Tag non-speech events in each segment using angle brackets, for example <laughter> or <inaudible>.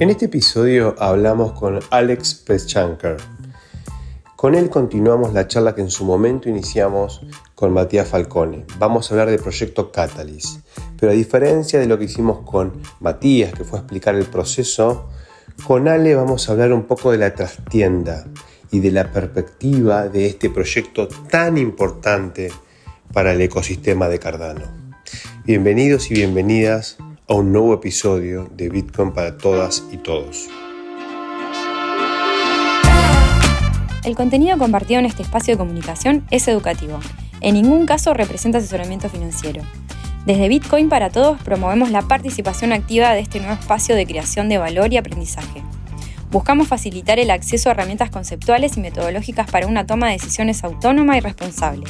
En este episodio hablamos con Alex Peschanker. Con él continuamos la charla que en su momento iniciamos con Matías Falcone. Vamos a hablar del proyecto Catalyst. Pero a diferencia de lo que hicimos con Matías, que fue explicar el proceso, con Ale vamos a hablar un poco de la trastienda y de la perspectiva de este proyecto tan importante para el ecosistema de Cardano. Bienvenidos y bienvenidas a un nuevo episodio de Bitcoin para todas y todos. El contenido compartido en este espacio de comunicación es educativo. En ningún caso representa asesoramiento financiero. Desde Bitcoin para Todos promovemos la participación activa de este nuevo espacio de creación de valor y aprendizaje. Buscamos facilitar el acceso a herramientas conceptuales y metodológicas para una toma de decisiones autónoma y responsable.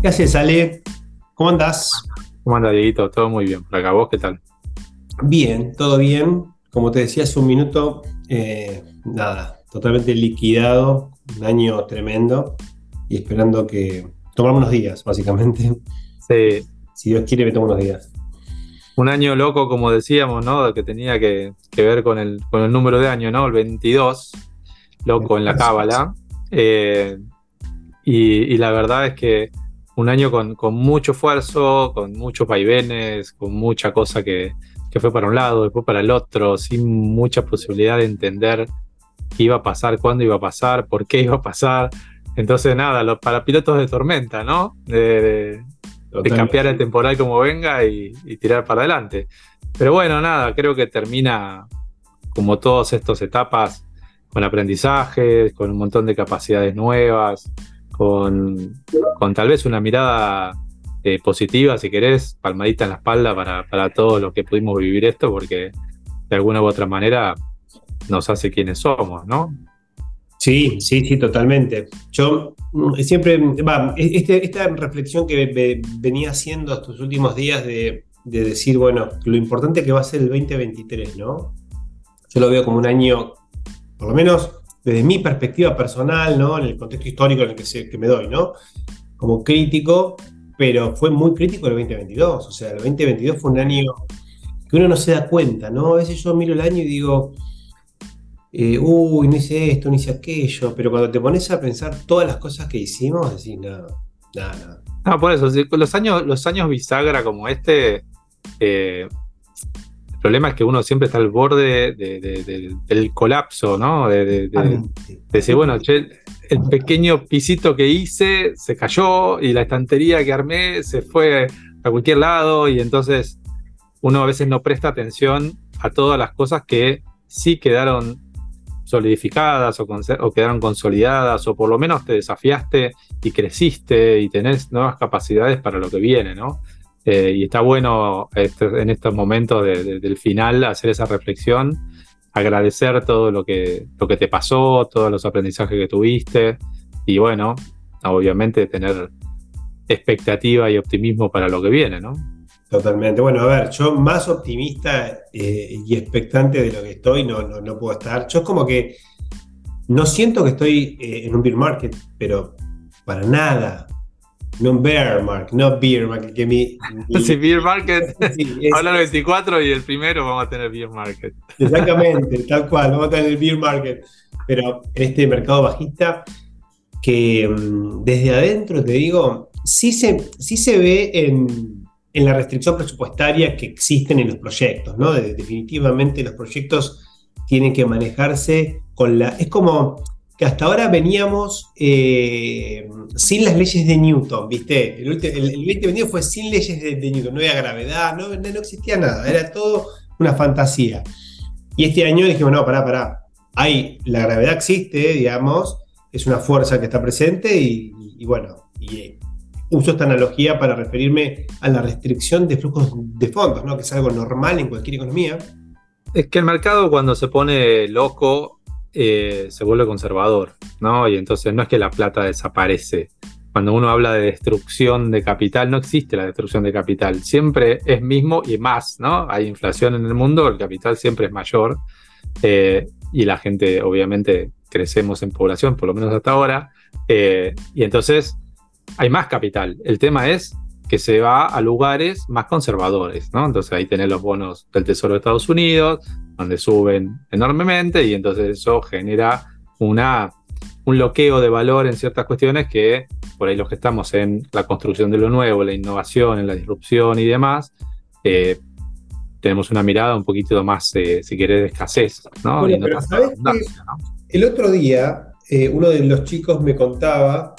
¿Qué haces, Ale? ¿Cómo andás? ¿Cómo andas, Dieguito? Todo muy bien. Por acá, ¿vos qué tal? Bien, todo bien. Como te decía hace un minuto, eh, nada, totalmente liquidado, un año tremendo y esperando que tomar unos días, básicamente. Sí. Si Dios quiere, me tomo unos días. Un año loco, como decíamos, ¿no? Que tenía que, ver con el, con el número de año, ¿no? El 22, loco en la cábala. Eh, y la verdad es que un año con, mucho esfuerzo, con muchos vaivenes, con mucha cosa que, fue para un lado, después para el otro, sin mucha posibilidad de entender qué iba a pasar, cuándo iba a pasar, por qué iba a pasar. Entonces, nada, los, para pilotos de tormenta, ¿no? De, cambiar el temporal como venga y, y, tirar para adelante. Pero bueno, nada, creo que termina como todas estas etapas con aprendizajes, con un montón de capacidades nuevas, con, tal vez una mirada eh, positiva, si querés, palmadita en la espalda para, para todos los que pudimos vivir esto, porque de alguna u otra manera nos hace quienes somos, ¿no? Sí, sí, sí, totalmente. Yo mm, siempre, va, este, esta reflexión que venía haciendo estos últimos días de, de, decir, bueno, lo importante que va a ser el 2023, ¿no? Yo lo veo como un año, por lo menos desde mi perspectiva personal, ¿no? En el contexto histórico en el que, me doy, ¿no? Como crítico, pero fue muy crítico el 2022. O sea, el 2022 fue un año que uno no se da cuenta, ¿no? A veces yo miro el año y digo, eh, uy, no hice esto, no hice aquello, pero cuando te pones a pensar todas las cosas que hicimos, decís, nada, nada, nada. No, por eso, los años, los años bisagra como este, eh, el problema es que uno siempre está al borde del colapso, ¿no? De, decir, bueno, el pequeño pisito que hice se cayó y la estantería que armé se fue a cualquier lado y entonces uno a veces no presta atención a todas las cosas que sí quedaron solidificadas o, o, quedaron consolidadas o por lo menos te desafiaste y creciste y tenés nuevas capacidades para lo que viene, ¿no? Eh, y está bueno este, en estos momentos del final hacer esa reflexión, agradecer todo lo que, lo que te pasó, todos los aprendizajes que tuviste y bueno, obviamente tener expectativa y optimismo para lo que viene, ¿no? Totalmente. Bueno, a ver, yo más optimista eh, y expectante de lo que estoy no, no, puedo estar. Yo es como que no siento que estoy eh, en un beer market, pero para nada. No bear market, no beer market. Que mi, <laughs> sí, beer market. <laughs> Habla el 24 y el primero vamos a tener beer market. Exactamente, tal cual, vamos a tener el beer market. Pero en este mercado bajista, que mm, desde adentro te digo, sí se, sí se ve en, en la restricción presupuestaria que existen en los proyectos, ¿no? definitivamente los proyectos tienen que manejarse con la. Es como que hasta ahora veníamos eh, sin las leyes de Newton, ¿viste? El, el, fue sin leyes de, Newton, no había gravedad, no, no, existía nada, era todo una fantasía. Y este año dijimos, no, pará, pará, hay, la gravedad existe, digamos, es una fuerza que está presente y, bueno, y eh, uso esta analogía para referirme a la restricción de flujos de fondos, ¿no? que es algo normal en cualquier economía. Es que el mercado cuando se pone loco eh, se vuelve conservador, ¿no? Y entonces no es que la plata desaparece. Cuando uno habla de destrucción de capital, no existe la destrucción de capital. Siempre es mismo y más, ¿no? Hay inflación en el mundo, el capital siempre es mayor. Eh, y la gente, obviamente, crecemos en población, por lo menos hasta ahora. Eh, y entonces hay más capital. El tema es que se va a lugares más conservadores, ¿no? Entonces ahí tenés los bonos del Tesoro de Estados Unidos, donde suben enormemente y entonces eso genera una, un bloqueo de valor en ciertas cuestiones que por ahí los que estamos en la construcción de lo nuevo, la innovación, en la disrupción y demás, eh, tenemos una mirada un poquito más, eh, si querés, de escasez, ¿no? El otro día, eh, uno de los chicos me contaba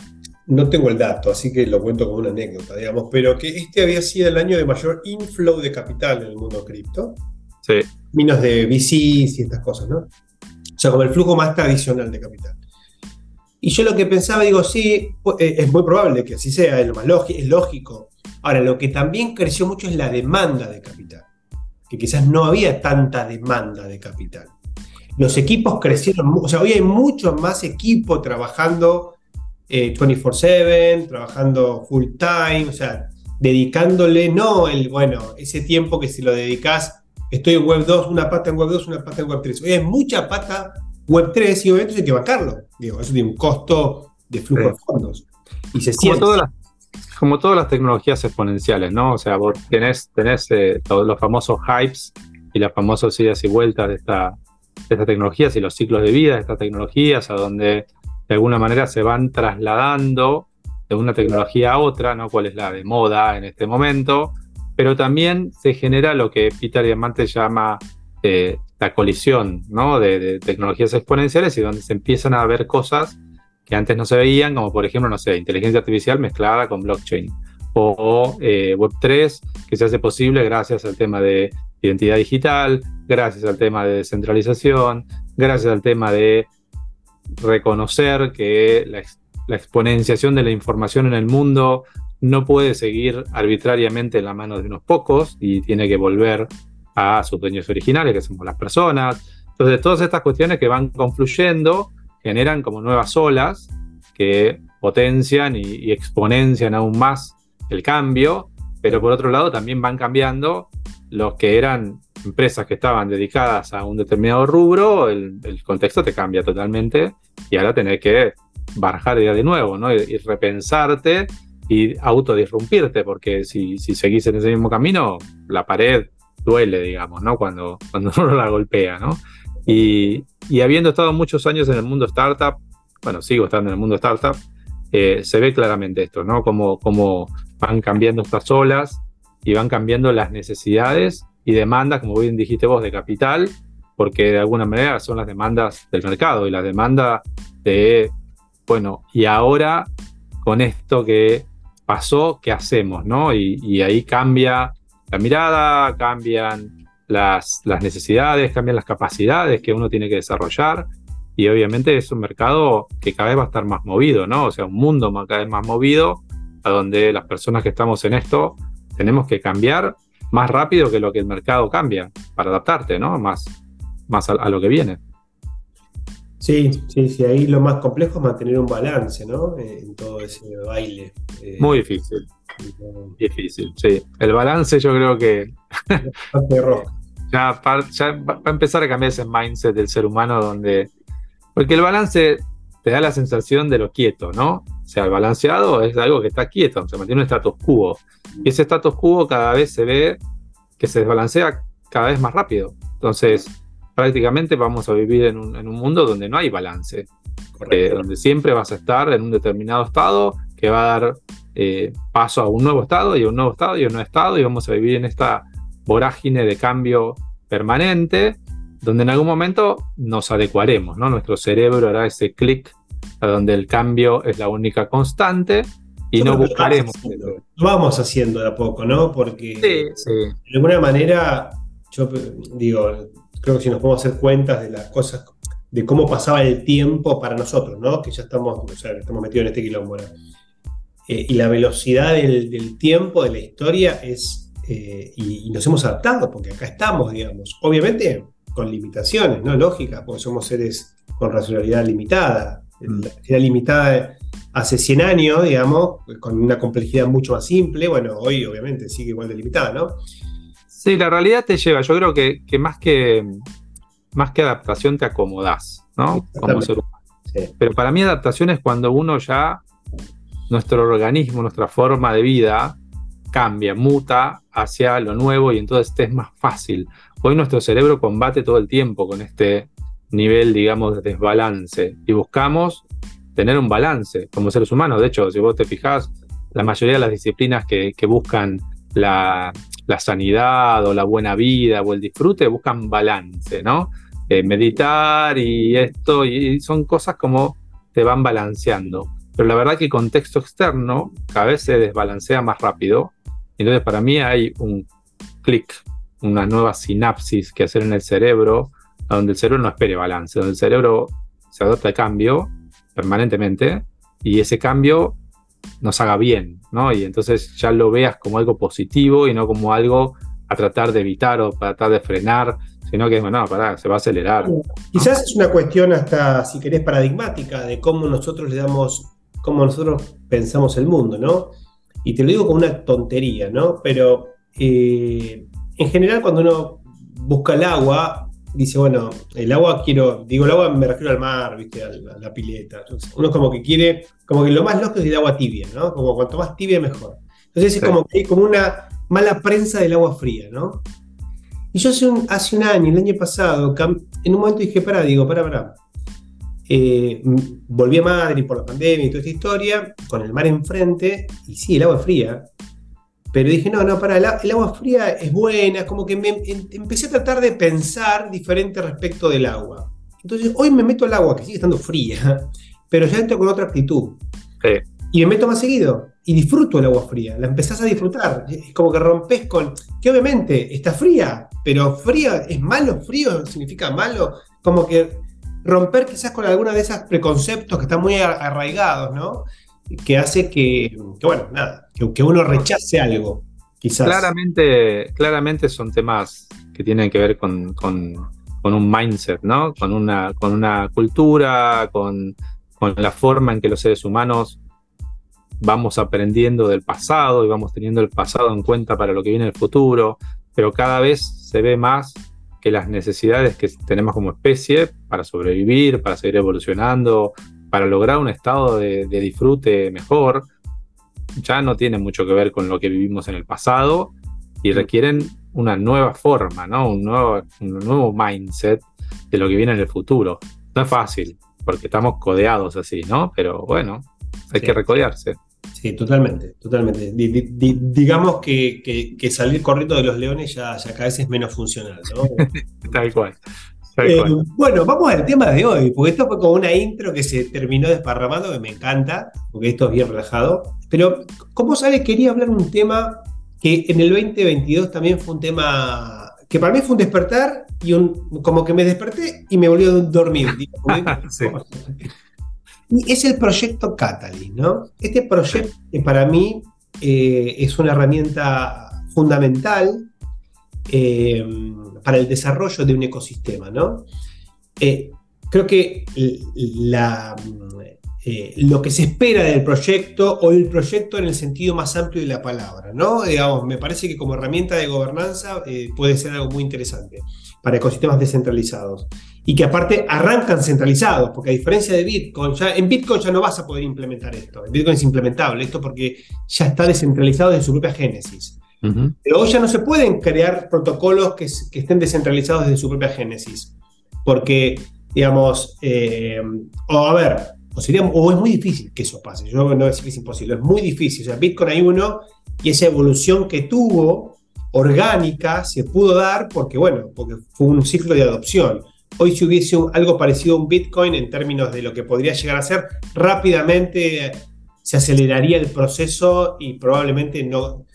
no tengo el dato, así que lo cuento como una anécdota, digamos, pero que este había sido el año de mayor inflow de capital en el mundo cripto. Sí. Minos de VCs y estas cosas, ¿no? O sea, como el flujo más tradicional de capital. Y yo lo que pensaba, digo, sí, eh, es muy probable que así sea, es, lo más es lógico. Ahora, lo que también creció mucho es la demanda de capital, que quizás no había tanta demanda de capital. Los equipos crecieron, o sea, hoy hay mucho más equipo trabajando 24/7, eh, trabajando full time, o sea, dedicándole, no el, bueno, ese tiempo que si lo dedicas, estoy en Web 2, una pata en Web 2, una pata en Web 3. Oye, hay mucha pata Web 3 y obviamente hay que bancarlo. Digo, eso tiene un costo de flujo de fondos. Y se como todas, las, como todas las tecnologías exponenciales, ¿no? O sea, vos tenés, tenés eh, todos los famosos hypes y las famosas idas y vueltas de, esta, de estas tecnologías y los ciclos de vida de estas tecnologías, a donde de alguna manera se van trasladando de una tecnología a otra, ¿no? Cuál es la de moda en este momento, pero también se genera lo que Peter Diamante llama eh, la colisión, ¿no? De, tecnologías exponenciales y donde se empiezan a ver cosas que antes no se veían, como por ejemplo, no sé, inteligencia artificial mezclada con blockchain o eh, Web3, que se hace posible gracias al tema de identidad digital, gracias al tema de descentralización, gracias al tema de reconocer que la, exponenciación de la información en el mundo no puede seguir arbitrariamente en la mano de unos pocos y tiene que volver a sus dueños originales, que somos las personas. Entonces, todas estas cuestiones que van confluyendo generan como nuevas olas que potencian y, y, exponencian aún más el cambio, pero por otro lado también van cambiando los que eran empresas que estaban dedicadas a un determinado rubro, el, contexto te cambia totalmente y ahora tenés que barajar de nuevo, ¿no? Y, repensarte y autodisrumpirte, porque si, si, seguís en ese mismo camino, la pared duele, digamos, ¿no? Cuando, cuando <laughs> uno la golpea, ¿no? Y, habiendo estado muchos años en el mundo startup, bueno, sigo estando en el mundo startup, eh, se ve claramente esto, ¿no? Cómo, cómo van cambiando estas olas y van cambiando las necesidades y demandas, como bien dijiste vos, de capital, porque de alguna manera son las demandas del mercado y la demanda de, bueno, y ahora con esto que pasó, ¿qué hacemos? ¿no? Y, ahí cambia la mirada, cambian las, las necesidades, cambian las capacidades que uno tiene que desarrollar y obviamente es un mercado que cada vez va a estar más movido, ¿no? O sea, un mundo cada vez más movido, a donde las personas que estamos en esto tenemos que cambiar más rápido que lo que el mercado cambia para adaptarte, ¿no? Más, más a, lo que viene. Sí, sí, sí, ahí lo más complejo es mantener un balance, ¿no? Eh, en todo ese baile. Eh, Muy difícil. Difícil, sí. El balance yo creo que <laughs> <laughs> ya, ya va a empezar a cambiar ese mindset del ser humano donde... Porque el balance te da la sensación de lo quieto, ¿no? O sea, el balanceado es algo que está quieto, se mantiene un status quo. Y ese status quo cada vez se ve que se desbalancea cada vez más rápido. Entonces, prácticamente vamos a vivir en un, mundo donde no hay balance, eh, donde siempre vas a estar en un determinado estado que va a dar eh, paso a un nuevo estado y a un nuevo estado y a un nuevo estado y vamos a vivir en esta vorágine de cambio permanente donde en algún momento nos adecuaremos, ¿no? Nuestro cerebro hará ese clic a donde el cambio es la única constante y no buscaremos. Lo vamos haciendo de a poco, ¿no? Porque de alguna manera, yo digo, creo que si nos podemos hacer cuentas de las cosas, de cómo pasaba el tiempo para nosotros, ¿no? Que ya estamos, o sea, estamos metidos en este quilombo. Eh, y la velocidad del, tiempo, de la historia, es. Eh, y, nos hemos adaptado, porque acá estamos, digamos. Obviamente con limitaciones, ¿no? Lógicas, porque somos seres con racionalidad limitada. Mm. La racionalidad limitada hace 100 años, digamos, con una complejidad mucho más simple, bueno, hoy obviamente sigue igual de limitada, ¿no? Sí, la realidad te lleva, yo creo que, más, que más que adaptación te acomodás, ¿no? Como ser humano. Pero para mí adaptación es cuando uno ya, nuestro organismo, nuestra forma de vida, cambia, muta hacia lo nuevo y entonces te es más fácil. Hoy nuestro cerebro combate todo el tiempo con este nivel, digamos, de desbalance y buscamos tener un balance como seres humanos. De hecho, si vos te fijás, la mayoría de las disciplinas que, buscan la, sanidad o la buena vida o el disfrute buscan balance, ¿no? Eh, meditar y esto, y son cosas como te van balanceando. Pero la verdad que el contexto externo cada vez se desbalancea más rápido. Entonces para mí hay un clic, una nueva sinapsis que hacer en el cerebro, donde el cerebro no espere balance, donde el cerebro se adopta el cambio permanentemente y ese cambio nos haga bien, ¿no? Y entonces ya lo veas como algo positivo y no como algo a tratar de evitar o tratar de frenar, sino que, bueno, pará, se va a acelerar. Quizás es una cuestión hasta, si querés, paradigmática de cómo nosotros le damos cómo nosotros pensamos el mundo, ¿no? Y te lo digo con una tontería, ¿no? Pero eh, en general cuando uno busca el agua, dice, bueno, el agua quiero, digo el agua me refiero al mar, ¿viste? A la, pileta. Entonces, uno como que quiere, como que lo más loco es el agua tibia, ¿no? Como cuanto más tibia mejor. Entonces es como que hay como una mala prensa del agua fría, ¿no? Y yo hace un, hace un año, el año pasado, en un momento dije, pará, digo, pará, pará. Eh, volví a Madrid por la pandemia y toda esta historia, con el mar enfrente, y sí, el agua fría. Pero dije, no, no, para, el, agua fría es buena, como que me, em, empecé a tratar de pensar diferente respecto del agua. Entonces, hoy me meto al agua, que sigue estando fría, pero ya entro con otra actitud. Y me meto más seguido y disfruto el agua fría, la empezás a disfrutar. Es como que rompes con, que obviamente está fría, pero fría es malo, frío significa malo, como que romper quizás con alguna de esos preconceptos que están muy arraigados, ¿no? Que hace que, bueno, nada, que, uno rechace algo, quizás. Claramente, claramente son temas que tienen que ver con, un mindset, ¿no? Con una, con una cultura, con, con la forma en que los seres humanos vamos aprendiendo del pasado y vamos teniendo el pasado en cuenta para lo que viene en el futuro, pero cada vez se ve más que las necesidades que tenemos como especie para sobrevivir, para seguir evolucionando, para lograr un estado de, disfrute mejor, ya no tienen mucho que ver con lo que vivimos en el pasado y requieren una nueva forma, ¿no? un, nuevo, un nuevo mindset de lo que viene en el futuro. No es fácil, porque estamos codeados así, ¿no? Pero bueno, hay que recodearse. Sí, totalmente, totalmente. digamos que, salir corriendo de los leones ya, ya cada vez es menos funcional, ¿no? <laughs> Tal cual. Eh, bueno, vamos al tema de hoy, porque esto fue como una intro que se terminó desparramando, que me encanta, porque esto es bien relajado. Pero, como sabes, quería hablar un tema que en el 2022 también fue un tema que para mí fue un despertar y un, como que me desperté y me volvió a dormir. <laughs> sí. es el proyecto Catalyst, ¿no? Este proyecto que para mí eh, es una herramienta fundamental eh, para el desarrollo de un ecosistema, ¿no? Eh, creo que lo que se espera del proyecto o el proyecto en el sentido más amplio de la palabra, ¿no? Digamos, me parece que como herramienta de gobernanza puede ser algo muy interesante para ecosistemas descentralizados y que aparte arrancan centralizados, porque a diferencia de Bitcoin, ya, en Bitcoin ya no vas a poder implementar esto. En Bitcoin es implementable esto porque ya está descentralizado desde su propia génesis. Pero hoy ya no se pueden crear protocolos que, estén descentralizados desde su propia génesis. Porque, digamos, eh, o a ver, o, sería, o es muy difícil que eso pase. Yo no decir que es imposible, es muy difícil. O sea, Bitcoin hay uno y esa evolución que tuvo orgánica se pudo dar porque, bueno, porque fue un ciclo de adopción hoy si hubiese algo parecido a un Bitcoin en términos de lo que podría llegar a ser, rápidamente se aceleraría el proceso y probablemente no,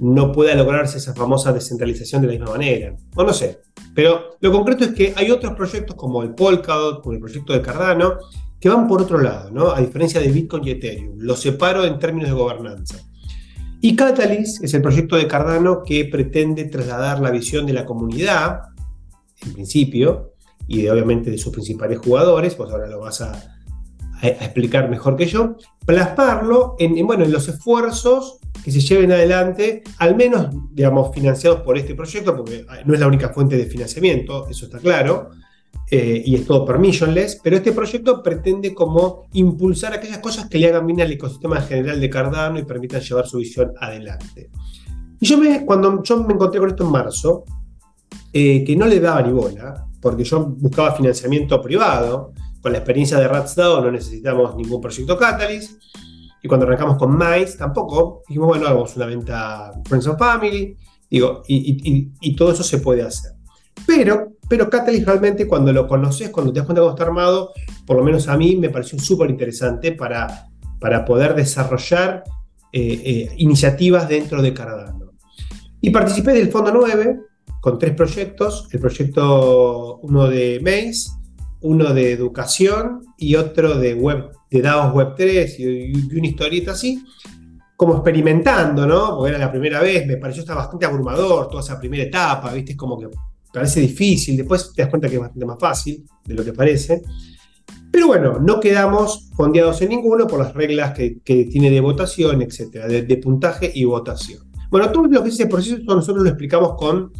no pueda lograrse esa famosa descentralización de la misma manera. O no sé. Pero lo concreto es que hay otros proyectos como el Polkadot, como el proyecto de Cardano, que van por otro lado, ¿no? A diferencia de Bitcoin y Ethereum. Los separo en términos de gobernanza. Y Catalyst es el proyecto de Cardano que pretende trasladar la visión de la comunidad, en principio, y de, obviamente de sus principales jugadores, pues ahora lo vas a, explicar mejor que yo, plasmarlo en, bueno, en los esfuerzos que se lleven adelante, al menos, digamos, financiados por este proyecto, porque no es la única fuente de financiamiento, eso está claro, eh, y es todo permissionless, pero este proyecto pretende como impulsar aquellas cosas que le hagan bien al ecosistema general de Cardano y permitan llevar su visión adelante. Y yo me, cuando yo me encontré con esto en marzo, eh, que no le daba ni bola, porque yo buscaba financiamiento privado, con la experiencia de RatsDAO no necesitamos ningún proyecto Catalyst, y cuando arrancamos con Mice tampoco, dijimos, bueno, hagamos una venta Friends of Family, digo, y, todo eso se puede hacer. Pero, pero Catalyst realmente cuando lo conoces, cuando te das cuenta cómo está armado, por lo menos a mí me pareció súper interesante para, para poder desarrollar eh, eh, iniciativas dentro de Cardano. Y participé del Fondo 9 con tres proyectos, el proyecto uno de Maze, uno de educación y otro de web, de DAOs Web 3 y, una historieta así, como experimentando, ¿no? Porque era la primera vez, me pareció estar bastante abrumador toda esa primera etapa, ¿viste? Es como que parece difícil, después te das cuenta que es bastante más fácil de lo que parece. Pero bueno, no quedamos fondeados en ninguno por las reglas que, tiene de votación, etcétera, de, puntaje y votación. Bueno, todo lo que es ese proceso nosotros lo explicamos con,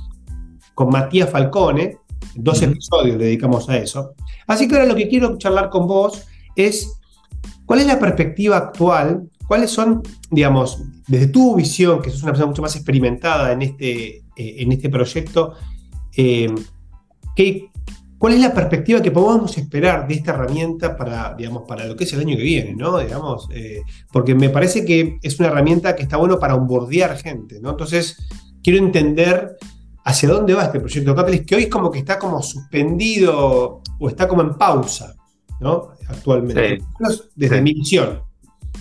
con Matías Falcone, dos episodios le dedicamos a eso. Así que ahora lo que quiero charlar con vos es cuál es la perspectiva actual, cuáles son, digamos, desde tu visión, que sos una persona mucho más experimentada en este, eh, en este proyecto, eh, ¿cuál es la perspectiva que podemos esperar de esta herramienta para, digamos, para lo que es el año que viene, ¿no? Digamos, eh, porque me parece que es una herramienta que está bueno para onboardear gente, ¿no? Entonces, quiero entender hacia dónde va este proyecto Catalyst, que hoy es como que está como suspendido o está como en pausa, ¿no? Actualmente. Desde mi visión.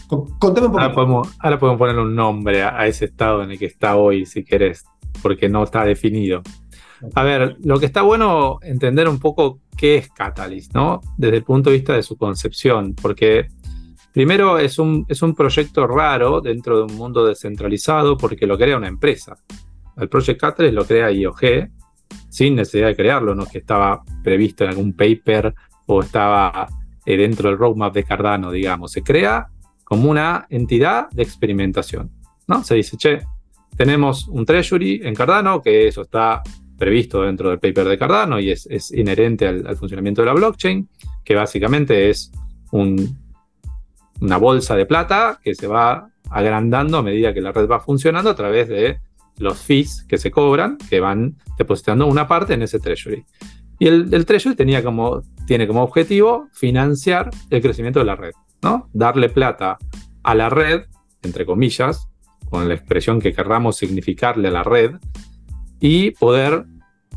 Contame un poco. Ahora podemos, ahora podemos ponerle un nombre a, ese estado en el que está hoy, si querés, porque no está definido. A ver, lo que está bueno entender un poco qué es Catalyst, ¿no? Desde el punto de vista de su concepción, porque primero es un, es un proyecto raro dentro de un mundo descentralizado porque lo crea una empresa el Project Catalyst lo crea IOG sin necesidad de crearlo, no que estaba previsto en algún paper o estaba eh, dentro del roadmap de Cardano, digamos. Se crea como una entidad de experimentación. ¿no? Se dice, che, tenemos un treasury en Cardano, que eso está previsto dentro del paper de Cardano y es, inherente al, funcionamiento de la blockchain, que básicamente es una bolsa de plata que se va agrandando a medida que la red va funcionando a través de los fees que se cobran, que van depositando una parte en ese treasury. Y el, treasury tenía como, tiene como objetivo financiar el crecimiento de la red, ¿no? Darle plata a la red, entre comillas, con la expresión que querramos significarle a la red, y poder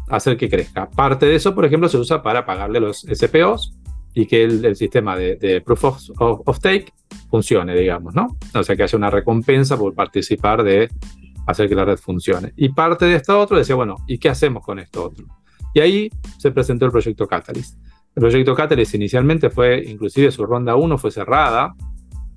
hacer que crezca. Parte de eso, por ejemplo, se usa para pagarle los SPOs y que el, sistema de, proof of, of, stake funcione, digamos, ¿no? O sea, que haya una recompensa por participar de hacer que la red funcione. Y parte de esto otro decía, bueno, ¿y qué hacemos con esto otro? Y ahí se presentó el proyecto Catalyst. El proyecto Catalyst inicialmente fue, inclusive su ronda 1 fue cerrada,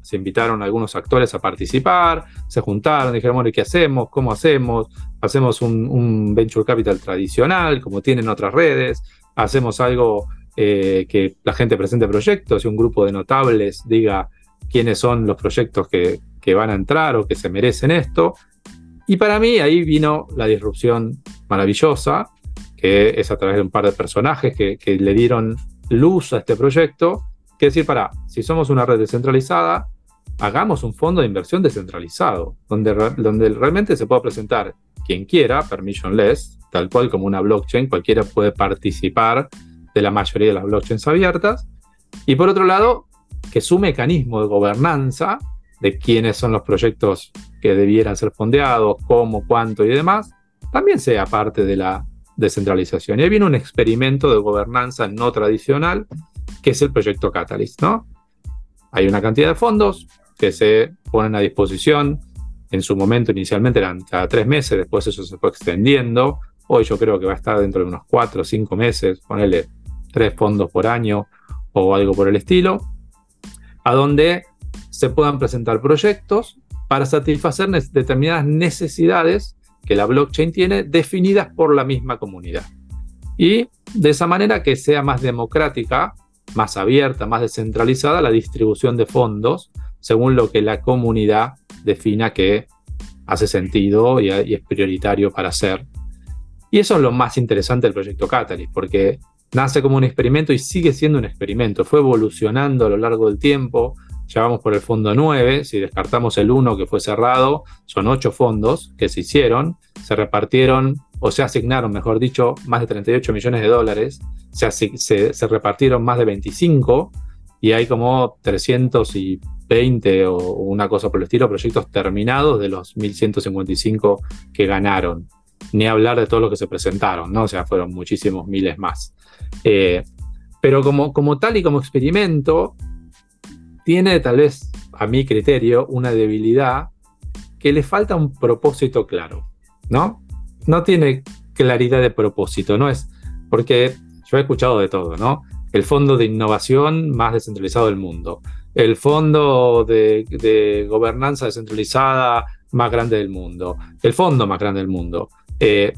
se invitaron algunos actores a participar, se juntaron, dijeron, bueno, ¿y qué hacemos? ¿Cómo hacemos? Hacemos un, venture capital tradicional, como tienen otras redes, hacemos algo eh, que la gente presente proyectos y un grupo de notables diga quiénes son los proyectos que, que van a entrar o que se merecen esto, y para mí ahí vino la disrupción maravillosa, que es a través de un par de personajes que, le dieron luz a este proyecto, que decir, para, si somos una red descentralizada, hagamos un fondo de inversión descentralizado, donde, donde realmente se pueda presentar quien quiera, permissionless, tal cual como una blockchain, cualquiera puede participar de la mayoría de las blockchains abiertas. Y por otro lado, que su mecanismo de gobernanza de quiénes son los proyectos que debieran ser fondeados, cómo, cuánto y demás, también sea parte de la descentralización. Y ahí viene un experimento de gobernanza no tradicional, que es el proyecto Catalyst, ¿no? Hay una cantidad de fondos que se ponen a disposición. En su momento inicialmente eran cada tres meses, después eso se fue extendiendo. Hoy yo creo que va a estar dentro de unos cuatro o cinco meses, ponerle tres fondos por año o algo por el estilo, a donde se puedan presentar proyectos para satisfacer determinadas necesidades que la blockchain tiene definidas por la misma comunidad. Y de esa manera que sea más democrática, más abierta, más descentralizada la distribución de fondos según lo que la comunidad defina que hace sentido y, es prioritario para hacer. Y eso es lo más interesante del proyecto Catalyst, porque nace como un experimento y sigue siendo un experimento. Fue evolucionando a lo largo del tiempo. Ya vamos por el fondo 9. Si descartamos el 1 que fue cerrado, son 8 fondos que se hicieron. Se repartieron, o se asignaron, mejor dicho, más de 38 millones de dólares. Se, repartieron más de 25 y hay como 320 o una cosa por el estilo, proyectos terminados de los 1155 que ganaron. Ni hablar de todos los que se presentaron, ¿no? O sea, fueron muchísimos miles más. Eh, pero como, como tal y como experimento, tiene tal vez, a mi criterio, una debilidad que le falta un propósito claro, ¿no? No tiene claridad de propósito, ¿no? Es porque yo he escuchado de todo, ¿no? El fondo de innovación más descentralizado del mundo, el fondo de, gobernanza descentralizada más grande del mundo, el fondo más grande del mundo. Eh,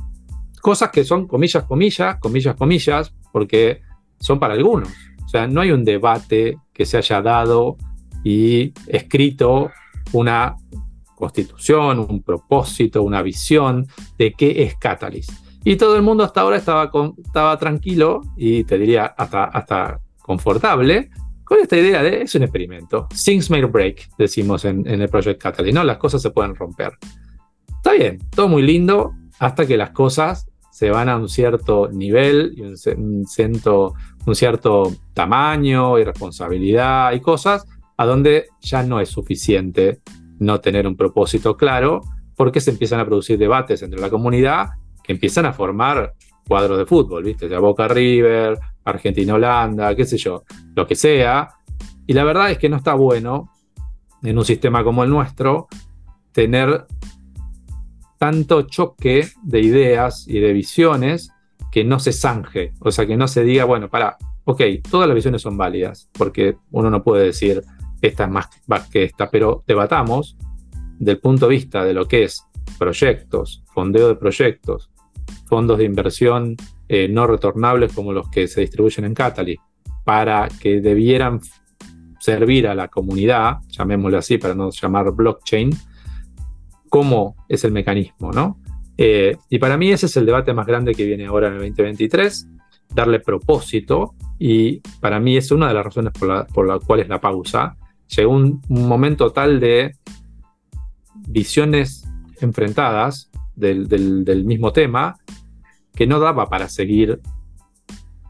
cosas que son comillas, comillas, comillas, comillas, porque son para algunos. O sea, no hay un debate que se haya dado y escrito una constitución, un propósito, una visión de qué es Catalyst. Y todo el mundo hasta ahora estaba, estaba tranquilo y te diría hasta, hasta confortable con esta idea de es un experimento. Things may break, decimos en, el Project Catalyst, ¿no? Las cosas se pueden romper. Está bien, todo muy lindo hasta que las cosas se van a un cierto nivel y un, cierto, un cierto tamaño y responsabilidad y cosas a donde ya no es suficiente no tener un propósito claro porque se empiezan a producir debates entre la comunidad empiezan a formar cuadros de fútbol, ¿viste? sea, Boca River, Argentina-Holanda, qué sé yo, lo que sea. Y la verdad es que no está bueno en un sistema como el nuestro tener tanto choque de ideas y de visiones que no se zanje, o sea, que no se diga, bueno, para, ok, todas las visiones son válidas, porque uno no puede decir esta es más que esta, pero debatamos del punto de vista de lo que es proyectos, fondeo de proyectos, fondos de inversión eh, no retornables como los que se distribuyen en Cataly, para que debieran servir a la comunidad, llamémoslo así para no llamar blockchain, cómo es el mecanismo, ¿no? Eh, y para mí ese es el debate más grande que viene ahora en el 2023, darle propósito, y para mí es una de las razones por la, por la cual es la pausa. Llegó un, momento tal de visiones enfrentadas del, del mismo tema que no daba para seguir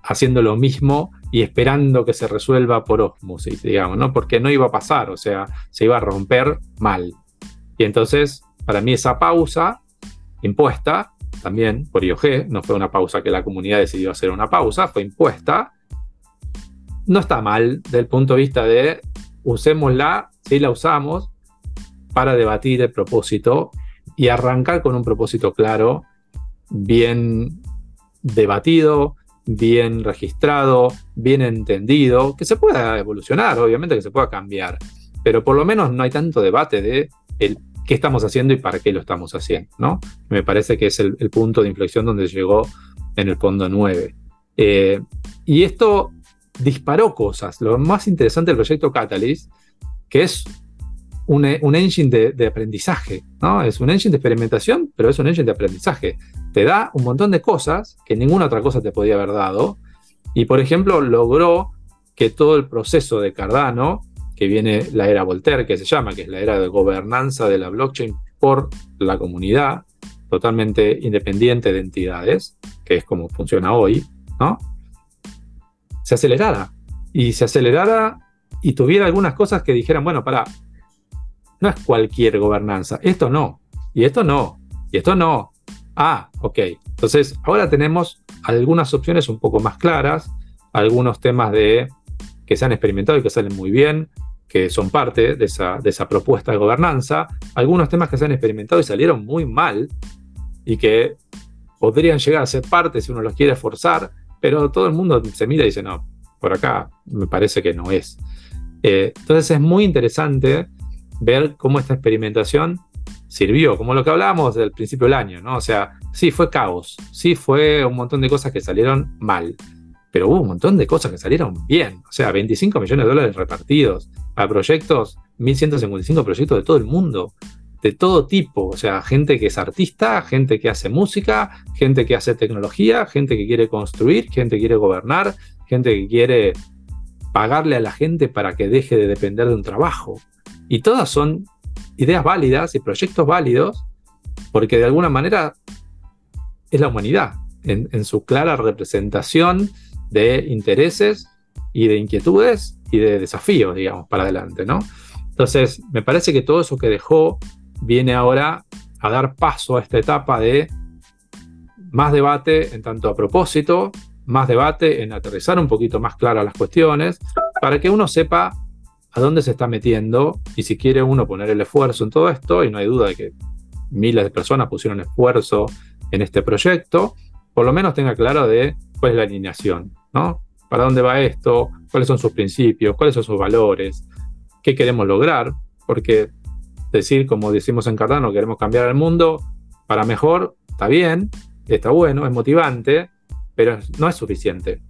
haciendo lo mismo y esperando que se resuelva por osmosis, digamos, ¿no? Porque no iba a pasar, o sea, se iba a romper mal. Y entonces, para mí esa pausa impuesta, también por IOG, no fue una pausa que la comunidad decidió hacer una pausa, fue impuesta, no está mal desde el punto de vista de usémosla, si la usamos, para debatir el propósito y arrancar con un propósito claro bien debatido, bien registrado, bien entendido, que se pueda evolucionar, obviamente que se pueda cambiar, pero por lo menos no hay tanto debate de el, qué estamos haciendo y para qué lo estamos haciendo, ¿no? Me parece que es el, punto de inflexión donde llegó en el fondo 9. Eh, y esto disparó cosas. Lo más interesante del proyecto Catalyst, que es un, engine de, aprendizaje, ¿no? Es un engine de experimentación, pero es un engine de aprendizaje. Te da un montón de cosas que ninguna otra cosa te podía haber dado. Y, por ejemplo, logró que todo el proceso de Cardano, que viene la era Voltaire, que se llama, que es la era de gobernanza de la blockchain por la comunidad, totalmente independiente de entidades, que es como funciona hoy, ¿no? Se acelerara. Y se acelerara y tuviera algunas cosas que dijeran, bueno, para, no es cualquier gobernanza. Esto no, y esto no, y esto no. Ah, ok. Entonces, ahora tenemos algunas opciones un poco más claras, algunos temas de que se han experimentado y que salen muy bien, que son parte de esa, de esa propuesta de gobernanza, algunos temas que se han experimentado y salieron muy mal y que podrían llegar a ser parte si uno los quiere forzar, pero todo el mundo se mira y dice, no, por acá me parece que no es. Eh, entonces es muy interesante ver cómo esta experimentación sirvió, como lo que hablábamos del principio del año, ¿no? O sea, sí fue caos, sí fue un montón de cosas que salieron mal, pero hubo un montón de cosas que salieron bien, o sea, 25 millones de dólares repartidos a proyectos, 1155 proyectos de todo el mundo. de todo tipo, o sea, gente que es artista, gente que hace música, gente que hace tecnología, gente que quiere construir, gente que quiere gobernar, gente que quiere pagarle a la gente para que deje de depender de un trabajo. Y todas son ideas válidas y proyectos válidos, porque de alguna manera es la humanidad, en, su clara representación de intereses y de inquietudes y de desafíos, digamos, para adelante, ¿no? Entonces, me parece que todo eso que dejó viene ahora a dar paso a esta etapa de más debate en tanto a propósito, más debate en aterrizar un poquito más claras las cuestiones, para que uno sepa a dónde se está metiendo y si quiere uno poner el esfuerzo en todo esto, y no hay duda de que miles de personas pusieron esfuerzo en este proyecto, por lo menos tenga claro de cuál es la alineación, ¿no? ¿Para dónde va esto? ¿Cuáles son sus principios? ¿Cuáles son sus valores? ¿Qué queremos lograr? Porque decir, como decimos en Cardano, queremos cambiar el mundo para mejor, está bien, está bueno, es motivante, pero no es suficiente.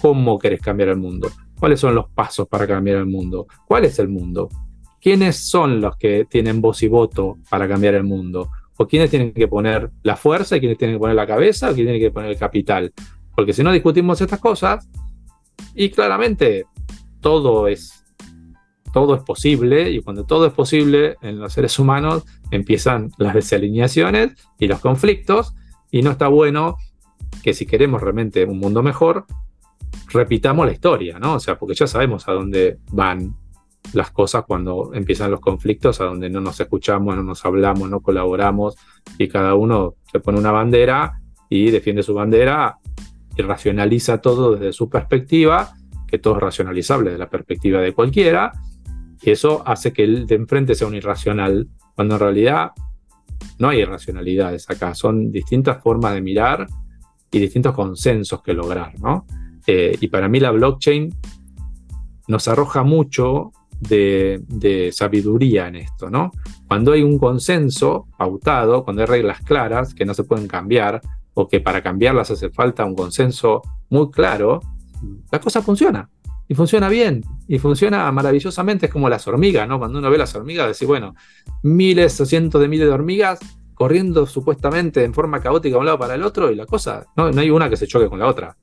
¿Cómo querés cambiar el mundo? ¿Cuáles son los pasos para cambiar el mundo? ¿Cuál es el mundo? ¿Quiénes son los que tienen voz y voto para cambiar el mundo? ¿O quiénes tienen que poner la fuerza y quiénes tienen que poner la cabeza o quiénes tienen que poner el capital? Porque si no discutimos estas cosas, y claramente todo es, todo es posible, y cuando todo es posible en los seres humanos empiezan las desalineaciones y los conflictos, y no está bueno que si queremos realmente un mundo mejor, repitamos la historia, ¿no? O sea, porque ya sabemos a dónde van las cosas cuando empiezan los conflictos, a donde no nos escuchamos, no nos hablamos, no colaboramos y cada uno se pone una bandera y defiende su bandera y racionaliza todo desde su perspectiva, que todo es racionalizable desde la perspectiva de cualquiera, y eso hace que el de enfrente sea un irracional, cuando en realidad no hay irracionalidades acá, son distintas formas de mirar y distintos consensos que lograr, ¿no? Eh, y para mí la blockchain nos arroja mucho de, sabiduría en esto, ¿no? Cuando hay un consenso pautado, cuando hay reglas claras que no se pueden cambiar, o que para cambiarlas hace falta un consenso muy claro, la cosa funciona. Y funciona bien, y funciona maravillosamente, es como las hormigas, ¿no? Cuando uno ve las hormigas, decir, bueno, miles o cientos de miles de hormigas corriendo supuestamente en forma caótica de un lado para el otro, y la cosa, no, no hay una que se choque con la otra.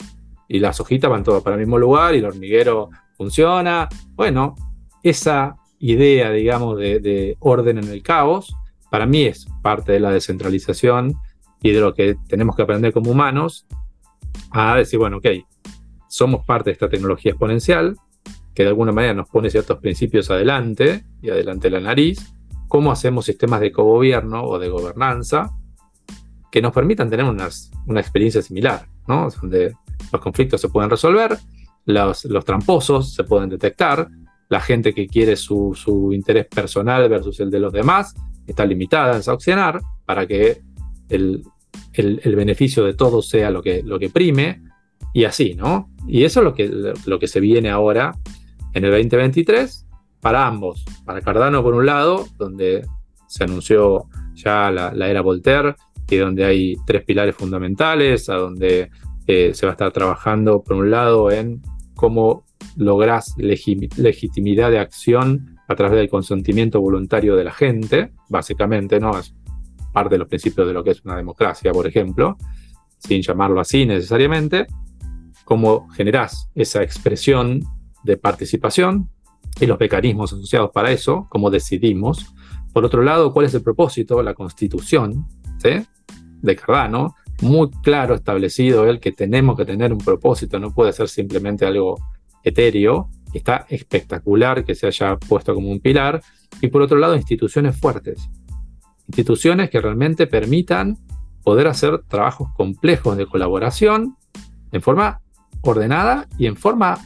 Y las hojitas van todas para el mismo lugar, y el hormiguero funciona. Bueno, esa idea, digamos, de, orden en el caos, para mí es parte de la descentralización y de lo que tenemos que aprender como humanos a decir, bueno, ok, somos parte de esta tecnología exponencial, que de alguna manera nos pone ciertos principios adelante y adelante la nariz, cómo hacemos sistemas de cogobierno o de gobernanza que nos permitan tener una experiencia similar, ¿no? donde los conflictos se pueden resolver, los, los tramposos se pueden detectar, la gente que quiere su, interés personal versus el de los demás está limitada en sanccionar para que el, beneficio de todos sea lo que, lo que prime y así, ¿no? Y eso es lo que, lo que se viene ahora en el 2023 para ambos, para Cardano por un lado, donde se anunció ya la, era Voltaire y donde hay tres pilares fundamentales, a donde eh, se va a estar trabajando por un lado en cómo lográs legitimidad de acción a través del consentimiento voluntario de la gente, básicamente, ¿no? Es parte de los principios de lo que es una democracia, por ejemplo, sin llamarlo así necesariamente, cómo generás esa expresión de participación y los mecanismos asociados para eso, cómo decidimos. Por otro lado, cuál es el propósito, la constitución de Cardano, muy claro establecido el que tenemos que tener un propósito, no puede ser simplemente algo etéreo, está espectacular que se haya puesto como un pilar, y por otro lado instituciones fuertes, instituciones que realmente permitan poder hacer trabajos complejos de colaboración en forma ordenada y en forma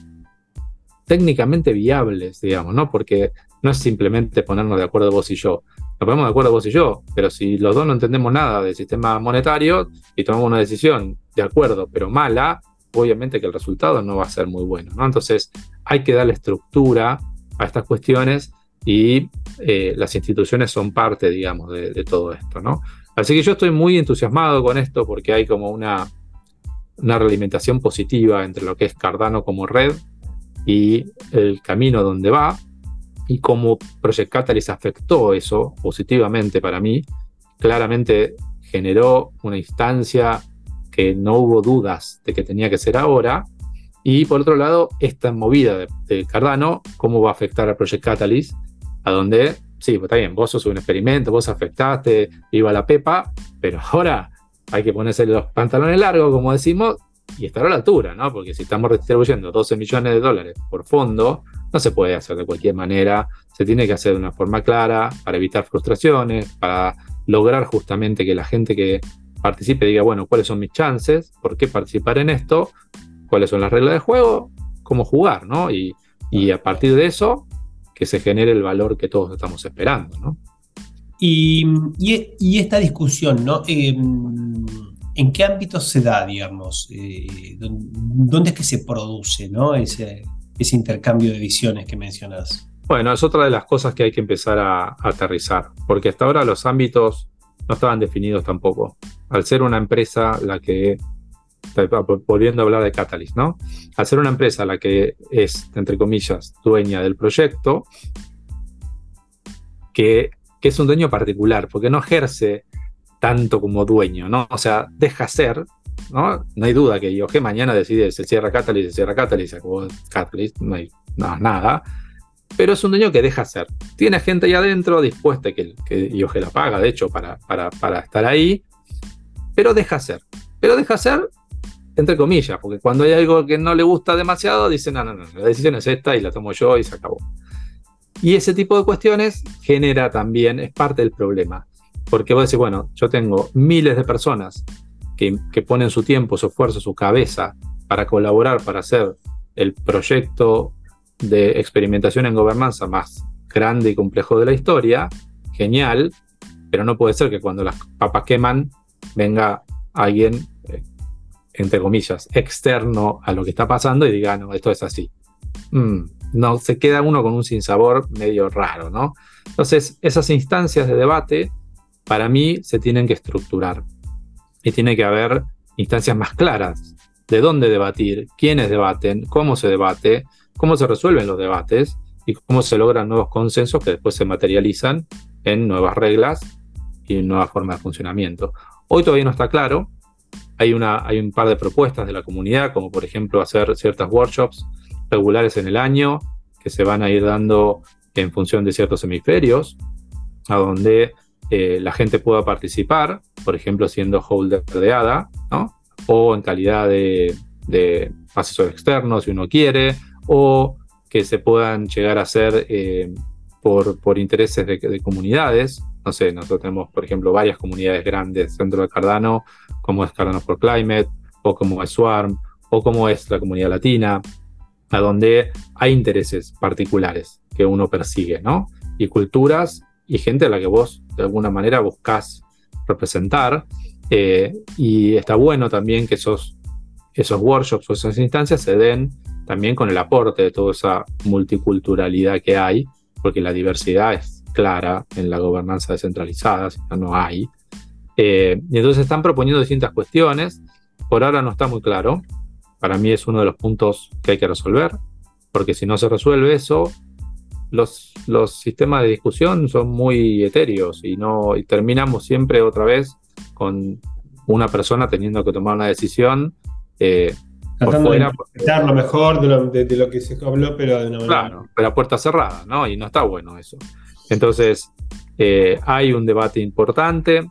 técnicamente viables, digamos, ¿no? Porque no es simplemente ponernos de acuerdo vos y yo. Nos ponemos de acuerdo vos y yo, pero si los dos no entendemos nada del sistema monetario y tomamos una decisión de acuerdo, pero mala, obviamente que el resultado no va a ser muy bueno. ¿no? Entonces hay que darle estructura a estas cuestiones y eh, las instituciones son parte, digamos, de, todo esto. ¿no? Así que yo estoy muy entusiasmado con esto porque hay como una, una realimentación positiva entre lo que es Cardano como red y el camino donde va, y cómo Project Catalyst afectó eso positivamente para mí. Claramente generó una instancia que no hubo dudas de que tenía que ser ahora. Y por otro lado, esta movida de, Cardano, cómo va a afectar a Project Catalyst, a donde, sí, pues está bien, vos sos un experimento, vos afectaste, iba la pepa, pero ahora hay que ponerse los pantalones largos, como decimos, y estar a la altura, ¿no? Porque si estamos distribuyendo 12 millones de dólares por fondo, no se puede hacer de cualquier manera, se tiene que hacer de una forma clara para evitar frustraciones, para lograr justamente que la gente que participe diga, bueno, ¿cuáles son mis chances? ¿Por qué participar en esto? ¿Cuáles son las reglas de juego? ¿Cómo jugar? ¿no? Y, a partir de eso, que se genere el valor que todos estamos esperando, ¿no? Y, esta discusión, ¿no? Em, ¿En qué ámbito se da, digamos? Eh, ¿Dónde es que se produce ¿no? ese, ese intercambio de visiones que mencionas? Bueno, es otra de las cosas que hay que empezar a, aterrizar, porque hasta ahora los ámbitos no estaban definidos tampoco. Al ser una empresa la que, volviendo a hablar de Catalyst, ¿no? Al ser una empresa la que es, entre comillas, dueña del proyecto, que, que es un dueño particular, porque no ejerce tanto como dueño, ¿no? O sea, deja ser, ¿no? No hay duda que que mañana decide se cierra Catalyst, se cierra Catalyst, se acabó Catalyst, no hay nada pero es un dueño que deja ser. Tiene gente ahí adentro dispuesta que, que Yoge la paga, de hecho, para, para, estar ahí, pero deja ser. Pero deja ser entre comillas, porque cuando hay algo que no le gusta demasiado, dice, no, no, no, la decisión es esta y la tomo yo y se acabó. Y ese tipo de cuestiones genera también, es parte del problema, porque vos decís, bueno, yo tengo miles de personas que, ponen su tiempo, su esfuerzo, su cabeza para colaborar, para hacer el proyecto de experimentación en gobernanza más grande y complejo de la historia, genial, pero no puede ser que cuando las papas queman venga alguien, eh, entre comillas, externo a lo que está pasando y diga, no, esto es así. Mm, no, se queda uno con un sinsabor medio raro, ¿no? Entonces, esas instancias de debate, para mí, se tienen que estructurar. Y tiene que haber instancias más claras de dónde debatir, quiénes debaten, cómo se debate, cómo se resuelven los debates y cómo se logran nuevos consensos que después se materializan en nuevas reglas y nuevas formas de funcionamiento. Hoy todavía no está claro. Hay, una, hay un par de propuestas de la comunidad, como por ejemplo hacer ciertas workshops regulares en el año que se van a ir dando en función de ciertos hemisferios, a donde eh, la gente pueda participar, por ejemplo, siendo holder de ADA, ¿no? o en calidad de, de asesor externo, si uno quiere, o que se puedan llegar a hacer eh, por, intereses de, comunidades. No sé, nosotros tenemos, por ejemplo, varias comunidades grandes dentro de Cardano, como es Cardano for Climate, o como es Swarm, o como es la comunidad latina, a donde hay intereses particulares que uno persigue, ¿no? Y culturas y gente a la que vos de alguna manera buscas representar. Eh, y está bueno también que esos, esos workshops o esas instancias se den también con el aporte de toda esa multiculturalidad que hay, porque la diversidad es clara en la gobernanza descentralizada, si no, no hay. Eh, y entonces están proponiendo distintas cuestiones. Por ahora no está muy claro. Para mí es uno de los puntos que hay que resolver, porque si no se resuelve eso, los, los sistemas de discusión son muy etéreos y, no, y terminamos siempre otra vez con una persona teniendo que tomar una decisión eh, Tratando de lo mejor de lo, que se habló, pero de una manera. Claro, pero a puerta cerrada, ¿no? Y no está bueno eso. Entonces, eh, hay un debate importante.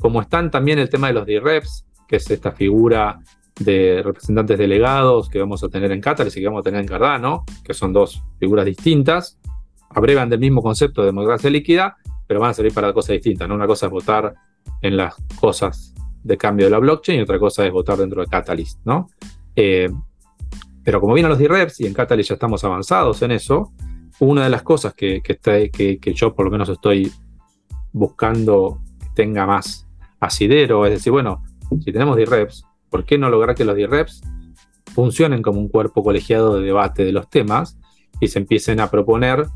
Como están también el tema de los DIREPS, que es esta figura de representantes delegados que vamos a tener en Qatar y que vamos a tener en Cardano, que son dos figuras distintas, abrevan del mismo concepto de democracia líquida, pero van a servir para cosas distintas. ¿no? Una cosa es votar en las cosas de cambio de la blockchain y otra cosa es votar dentro de Catalyst, ¿no? Eh, pero como vienen los D-Reps y en Catalyst ya estamos avanzados en eso, una de las cosas que, que, yo por lo menos estoy buscando que tenga más asidero es decir, bueno, si tenemos D-Reps, ¿por qué no lograr que los D-Reps funcionen como un cuerpo colegiado de debate de los temas y se empiecen a proponer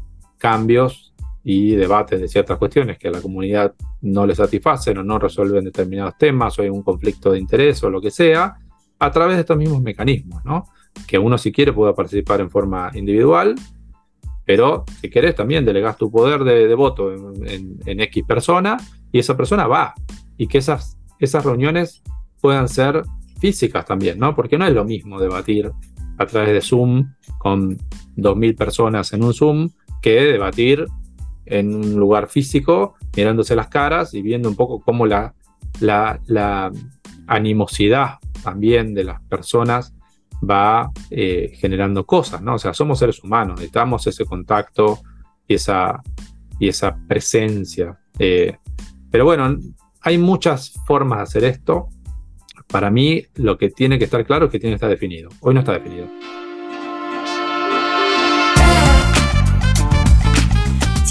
cambios y debates de ciertas cuestiones que a la comunidad no le satisfacen o no resuelven determinados temas o hay un conflicto de interés o lo que sea, a través de estos mismos mecanismos. Que uno si quiere pueda participar en forma individual Pero si querés, también delegás tu poder de, voto en, X persona y esa persona va. Y que esas, esas reuniones puedan ser físicas también. Porque no es lo mismo debatir a través de Zoom con 2.000 personas en un Zoom que debatir en un lugar físico, mirándose las caras y viendo un poco cómo la, la, animosidad también de las personas va eh, generando cosas, ¿no? O sea, somos seres humanos, necesitamos ese contacto y esa, y esa presencia. Eh, pero bueno, hay muchas formas de hacer esto. Para mí, lo que tiene que estar claro es que tiene que estar definido. Hoy no está definido.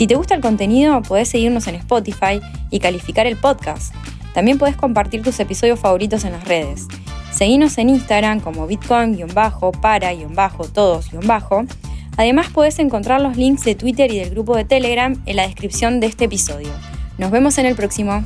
Si te gusta el contenido, podés seguirnos en Spotify y calificar el podcast. También puedes compartir tus episodios favoritos en las redes. Seguinos en Instagram como bitcoin-para-todos-. Además puedes encontrar los links de Twitter y del grupo de Telegram en la descripción de este episodio. Nos vemos en el próximo.